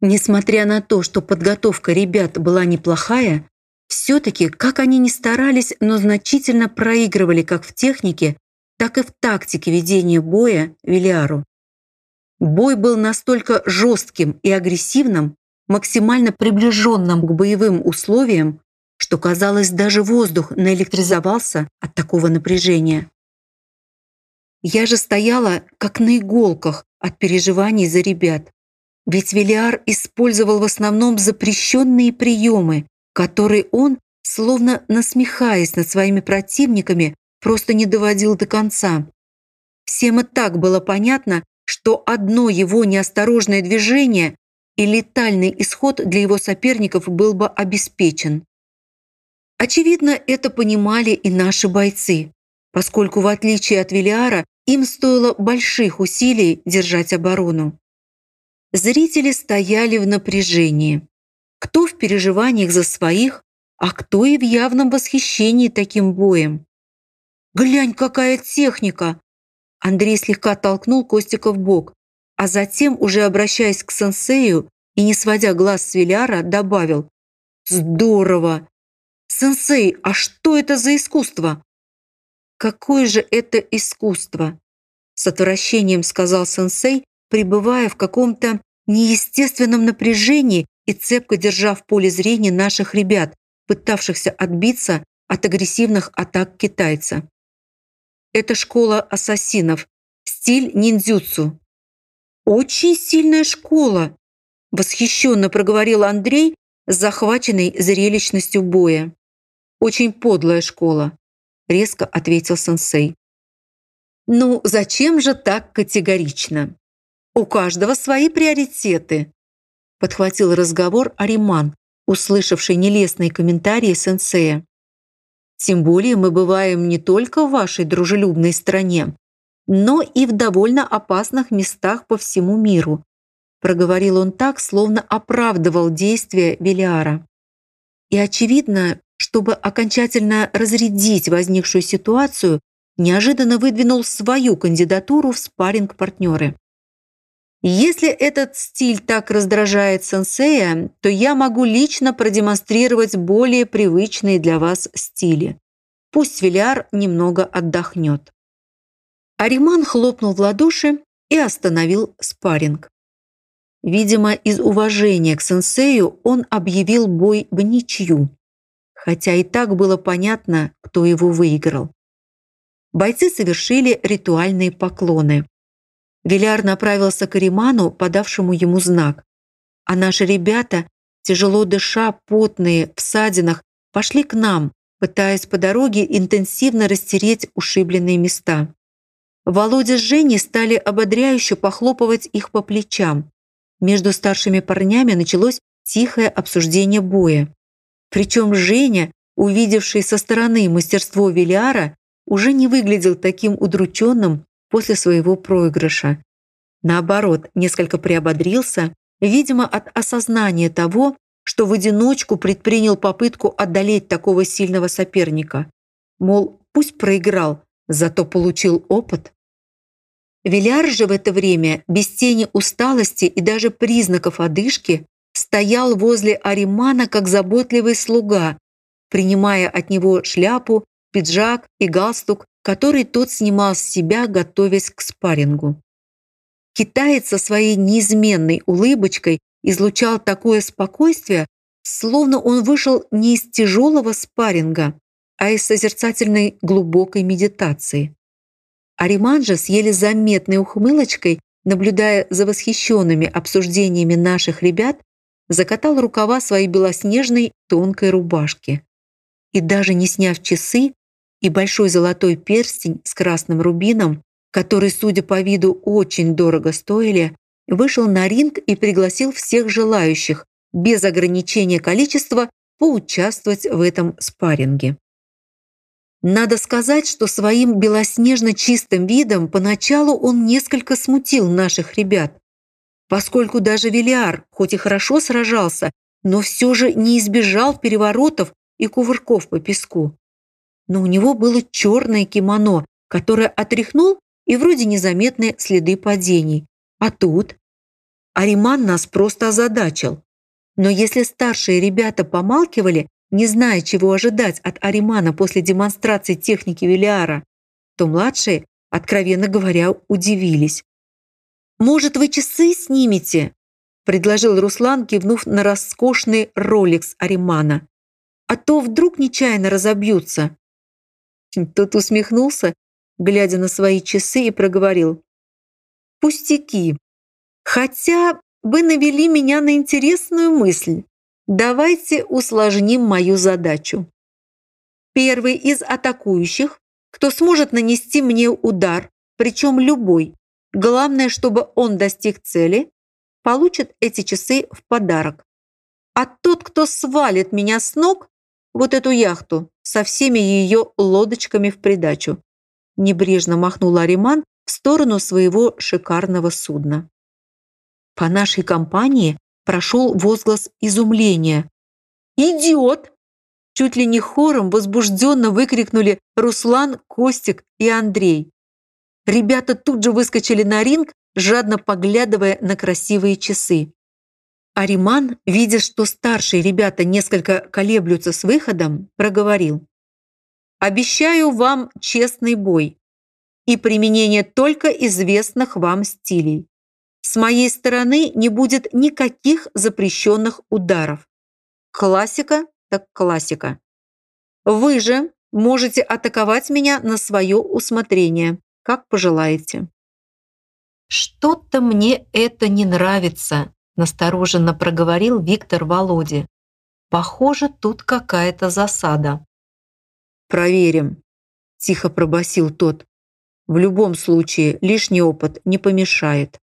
Несмотря на то, что подготовка ребят была неплохая, все-таки, как они ни старались, но значительно проигрывали как в технике, так и в тактике ведения боя Вилиару. Бой был настолько жестким и агрессивным, максимально приближенным к боевым условиям, что, казалось, даже воздух наэлектризовался от такого напряжения. Я же стояла, как на иголках от переживаний за ребят. Ведь Велиар использовал в основном запрещенные приемы, которые он, словно насмехаясь над своими противниками, просто не доводил до конца. Всем и так было понятно, что одно его неосторожное движение и летальный исход для его соперников был бы обеспечен. Очевидно, это понимали и наши бойцы, поскольку, в отличие от Велиара, им стоило больших усилий держать оборону. Зрители стояли в напряжении. Кто в переживаниях за своих, а кто и в явном восхищении таким боем. «Глянь, какая техника!» Андрей слегка толкнул Костика в бок, а затем, уже обращаясь к сенсею и не сводя глаз с Виляра, добавил «Здорово! Сенсей, а что это за искусство?» «Какое же это искусство?» С отвращением сказал сенсей, пребывая в каком-то неестественном напряжении и цепко держа в поле зрения наших ребят, пытавшихся отбиться от агрессивных атак китайца. Это школа ассасинов, стиль ниндзюцу. «Очень сильная школа!» – восхищенно проговорил Андрей, захваченный зрелищностью боя. «Очень подлая школа», – резко ответил сенсей. «Ну, зачем же так категорично? У каждого свои приоритеты», – подхватил разговор Ариман, услышавший нелестные комментарии сенсея. «Тем более мы бываем не только в вашей дружелюбной стране, но и в довольно опасных местах по всему миру», проговорил он так, словно оправдывал действия Велиара. И очевидно, чтобы окончательно разрядить возникшую ситуацию, неожиданно выдвинул свою кандидатуру в спарринг-партнеры. Если этот стиль так раздражает сенсея, то я могу лично продемонстрировать более привычные для вас стили. Пусть Виляр немного отдохнет. Ариман хлопнул в ладоши и остановил спарринг. Видимо, из уважения к сенсею он объявил бой в ничью, хотя и так было понятно, кто его выиграл. Бойцы совершили ритуальные поклоны. Виляр направился к Ариману, подавшему ему знак. А наши ребята, тяжело дыша, потные, в садинах, пошли к нам, пытаясь по дороге интенсивно растереть ушибленные места. Володя с Женей стали ободряюще похлопывать их по плечам. Между старшими парнями началось тихое обсуждение боя. Причем Женя, увидевший со стороны мастерство Виляра, уже не выглядел таким удрученным после своего проигрыша. Наоборот, несколько приободрился, видимо, от осознания того, что в одиночку предпринял попытку одолеть такого сильного соперника. Мол, пусть проиграл, зато получил опыт. Виляр же в это время, без тени усталости и даже признаков одышки, стоял возле Аримана как заботливый слуга, принимая от него шляпу, пиджак и галстук, который тот снимал с себя, готовясь к спаррингу. Китаец со своей неизменной улыбочкой излучал такое спокойствие, словно он вышел не из тяжелого спарринга, а из созерцательной глубокой медитации. Ариман с еле заметной ухмылочкой, наблюдая за восхищенными обсуждениями наших ребят, закатал рукава своей белоснежной тонкой рубашки. И даже не сняв часы и большой золотой перстень с красным рубином, который, судя по виду, очень дорого стоили, вышел на ринг и пригласил всех желающих, без ограничения количества, поучаствовать в этом спарринге. Надо сказать, что своим белоснежно чистым видом поначалу он несколько смутил наших ребят поскольку даже Велиар, хоть и хорошо сражался, но все же не избежал переворотов и кувырков по песку. Но у него было черное кимоно, которое отряхнул и вроде незаметные следы падений. А тут? Ариман нас просто озадачил. Но если старшие ребята помалкивали, не зная, чего ожидать от Аримана после демонстрации техники Велиара, то младшие, откровенно говоря, удивились. «Может, вы часы снимете?» – предложил Руслан, кивнув на роскошный роликс Аримана. «А то вдруг нечаянно разобьются». Тот усмехнулся, глядя на свои часы, и проговорил. «Пустяки. Хотя вы навели меня на интересную мысль. Давайте усложним мою задачу. Первый из атакующих, кто сможет нанести мне удар, причем любой, главное, чтобы он достиг цели, получит эти часы в подарок. А тот, кто свалит меня с ног, вот эту яхту со всеми ее лодочками в придачу, небрежно махнул Ариман в сторону своего шикарного судна. По нашей компании прошел возглас изумления. «Идиот!» Чуть ли не хором возбужденно выкрикнули Руслан, Костик и Андрей. Ребята тут же выскочили на ринг, жадно поглядывая на красивые часы. Ариман, видя, что старшие ребята несколько колеблются с выходом, проговорил. «Обещаю вам честный бой и применение только известных вам стилей. С моей стороны не будет никаких запрещенных ударов. Классика так классика. Вы же можете атаковать меня на свое усмотрение, как пожелаете. «Что-то мне это не нравится», – настороженно проговорил Виктор Володе. «Похоже, тут какая-то засада». «Проверим», – тихо пробасил тот. «В любом случае, лишний опыт не помешает».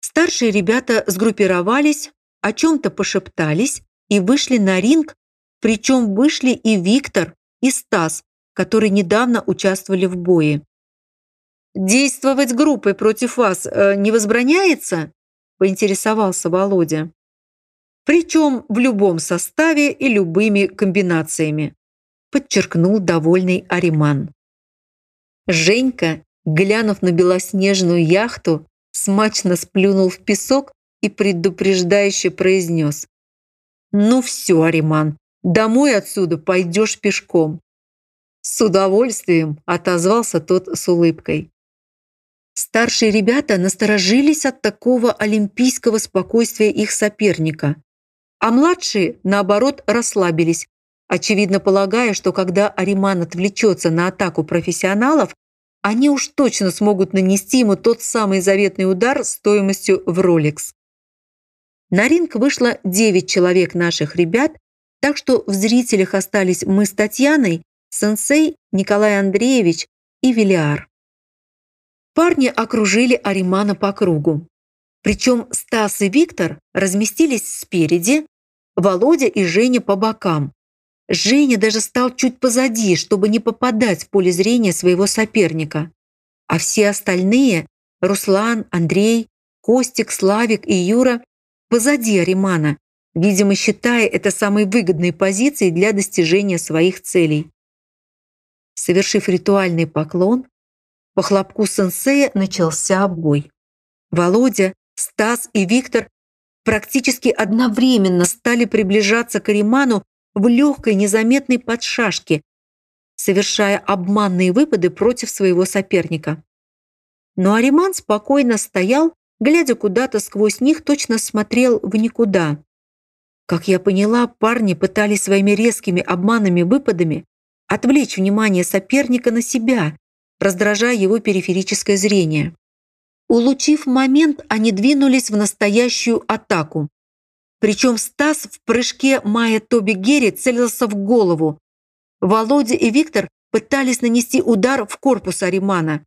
Старшие ребята сгруппировались, о чем-то пошептались и вышли на ринг, причем вышли и Виктор, и Стас, которые недавно участвовали в бое. «Действовать группой против вас э, не возбраняется?» – поинтересовался Володя. «Причем в любом составе и любыми комбинациями», – подчеркнул довольный Ариман. Женька, глянув на белоснежную яхту, смачно сплюнул в песок и предупреждающе произнес. «Ну все, Ариман, домой отсюда пойдешь пешком». «С удовольствием», – отозвался тот с улыбкой. Старшие ребята насторожились от такого олимпийского спокойствия их соперника, а младшие, наоборот, расслабились, очевидно полагая, что когда Ариман отвлечется на атаку профессионалов, они уж точно смогут нанести ему тот самый заветный удар стоимостью в Rolex. На ринг вышло 9 человек наших ребят, так что в зрителях остались мы с Татьяной, сенсей Николай Андреевич и Велиар. Парни окружили Аримана по кругу. Причем Стас и Виктор разместились спереди, Володя и Женя по бокам, Женя даже стал чуть позади, чтобы не попадать в поле зрения своего соперника. А все остальные – Руслан, Андрей, Костик, Славик и Юра – позади Аримана, видимо, считая это самой выгодной позицией для достижения своих целей. Совершив ритуальный поклон, по хлопку сенсея начался бой. Володя, Стас и Виктор практически одновременно стали приближаться к Ариману в легкой незаметной подшашке, совершая обманные выпады против своего соперника. Но Ариман спокойно стоял, глядя куда-то сквозь них, точно смотрел в никуда. Как я поняла, парни пытались своими резкими обманными выпадами отвлечь внимание соперника на себя, раздражая его периферическое зрение. Улучив момент, они двинулись в настоящую атаку. Причем Стас в прыжке Майя Тоби Герри целился в голову. Володя и Виктор пытались нанести удар в корпус Аримана.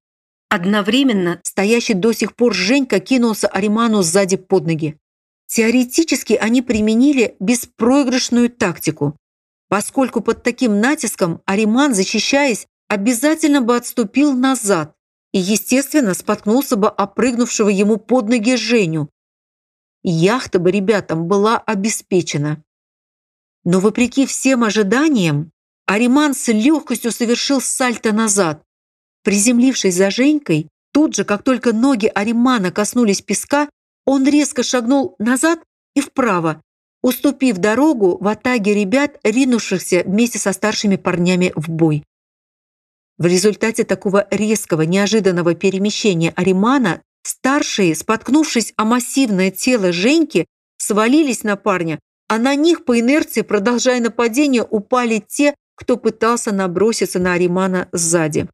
Одновременно стоящий до сих пор Женька кинулся Ариману сзади под ноги. Теоретически они применили беспроигрышную тактику, поскольку под таким натиском Ариман, защищаясь, обязательно бы отступил назад и, естественно, споткнулся бы опрыгнувшего ему под ноги Женю, яхта бы ребятам была обеспечена. Но вопреки всем ожиданиям, Ариман с легкостью совершил сальто назад. Приземлившись за Женькой, тут же, как только ноги Аримана коснулись песка, Он резко шагнул назад и вправо, уступив дорогу в атаге ребят, ринувшихся вместе со старшими парнями в бой. В результате такого резкого, неожиданного перемещения Аримана старшие, споткнувшись о массивное тело Женьки, свалились на парня, а на них по инерции, продолжая нападение, упали те, кто пытался наброситься на Аримана сзади.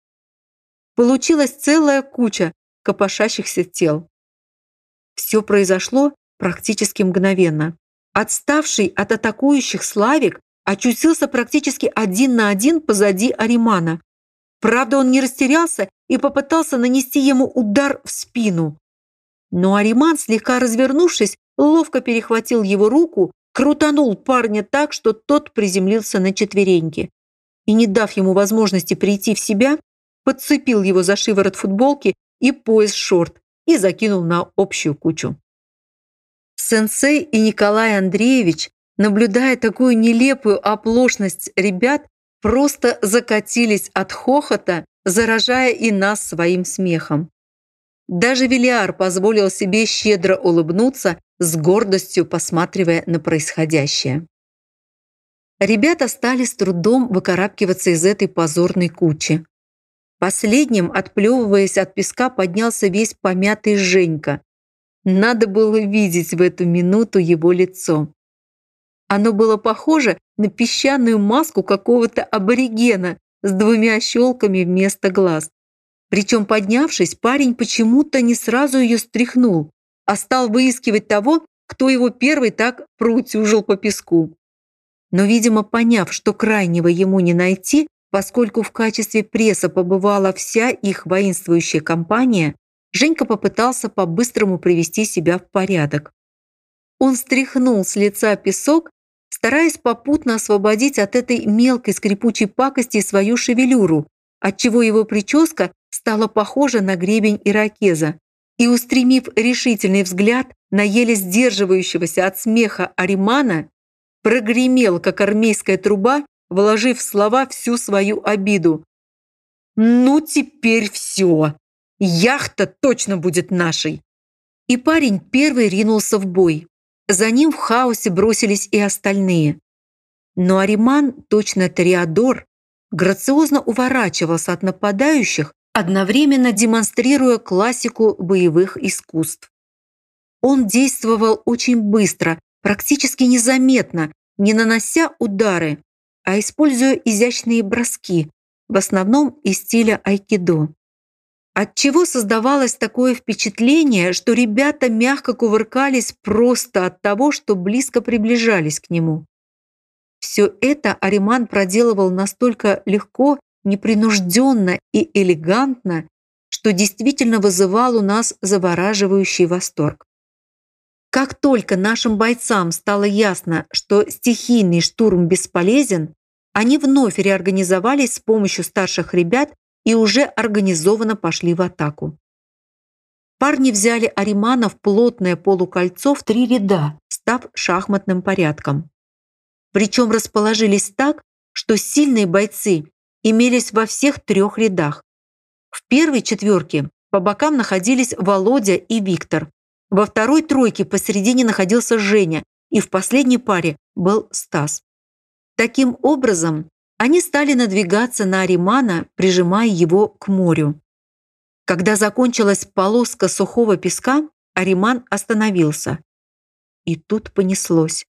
Получилась целая куча копошащихся тел. Все произошло практически мгновенно. Отставший от атакующих Славик очутился практически один на один позади Аримана. Правда, он не растерялся и попытался нанести ему удар в спину. Но Ариман, слегка развернувшись, ловко перехватил его руку, крутанул парня так, что тот приземлился на четвереньки. И, не дав ему возможности прийти в себя, подцепил его за шиворот футболки и пояс шорт и закинул на общую кучу. Сенсей и Николай Андреевич, наблюдая такую нелепую оплошность ребят, просто закатились от хохота, заражая и нас своим смехом. Даже Велиар позволил себе щедро улыбнуться, с гордостью посматривая на происходящее. Ребята стали с трудом выкарабкиваться из этой позорной кучи. Последним, отплевываясь от песка, поднялся весь помятый Женька. Надо было видеть в эту минуту его лицо. Оно было похоже на песчаную маску какого-то аборигена с двумя щелками вместо глаз. Причем, поднявшись, парень почему-то не сразу ее стряхнул, а стал выискивать того, кто его первый так проутюжил по песку. Но, видимо, поняв, что крайнего ему не найти, Поскольку в качестве пресса побывала вся их воинствующая компания, Женька попытался по-быстрому привести себя в порядок. Он стряхнул с лица песок, стараясь попутно освободить от этой мелкой скрипучей пакости свою шевелюру, отчего его прическа стала похожа на гребень иракеза. И, устремив решительный взгляд на еле сдерживающегося от смеха Аримана, прогремел, как армейская труба, вложив в слова всю свою обиду. «Ну, теперь все. Яхта точно будет нашей!» И парень первый ринулся в бой. За ним в хаосе бросились и остальные. Но Ариман, точно Тореадор, грациозно уворачивался от нападающих, одновременно демонстрируя классику боевых искусств. Он действовал очень быстро, практически незаметно, не нанося удары, а используя изящные броски, в основном из стиля айкидо. Отчего создавалось такое впечатление, что ребята мягко кувыркались просто от того, что близко приближались к нему. Все это Ариман проделывал настолько легко, непринужденно и элегантно, что действительно вызывал у нас завораживающий восторг. Как только нашим бойцам стало ясно, что стихийный штурм бесполезен, они вновь реорганизовались с помощью старших ребят и уже организованно пошли в атаку. Парни взяли Аримана в плотное полукольцо в три ряда, став шахматным порядком. Причем расположились так, что сильные бойцы имелись во всех трех рядах. В первой четверке по бокам находились Володя и Виктор, во второй тройке посередине находился Женя, и в последней паре был Стас. Таким образом, они стали надвигаться на Аримана, прижимая его к морю. Когда закончилась полоска сухого песка, Ариман остановился. И тут понеслось.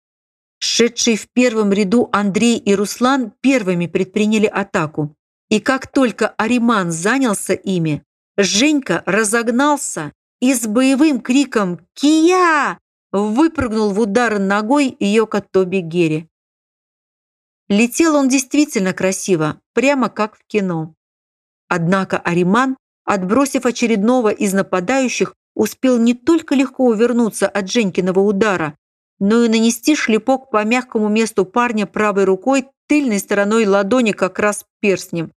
Шедшие в первом ряду Андрей и Руслан первыми предприняли атаку. И как только Ариман занялся ими, Женька разогнался и с боевым криком «Кия!» выпрыгнул в удар ногой Йока Тоби Герри. Летел он действительно красиво, прямо как в кино. Однако Ариман, отбросив очередного из нападающих, успел не только легко увернуться от Женькиного удара, но и нанести шлепок по мягкому месту парня правой рукой тыльной стороной ладони как раз перстнем.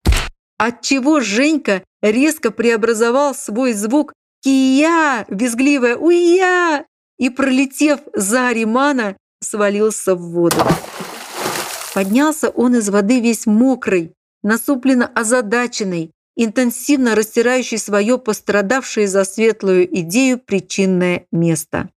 Отчего Женька резко преобразовал свой звук «Кия!» визгливая «Уя!» и, пролетев за Аримана, свалился в воду. Поднялся он из воды весь мокрый, насупленно озадаченный, интенсивно растирающий свое пострадавшее за светлую идею причинное место.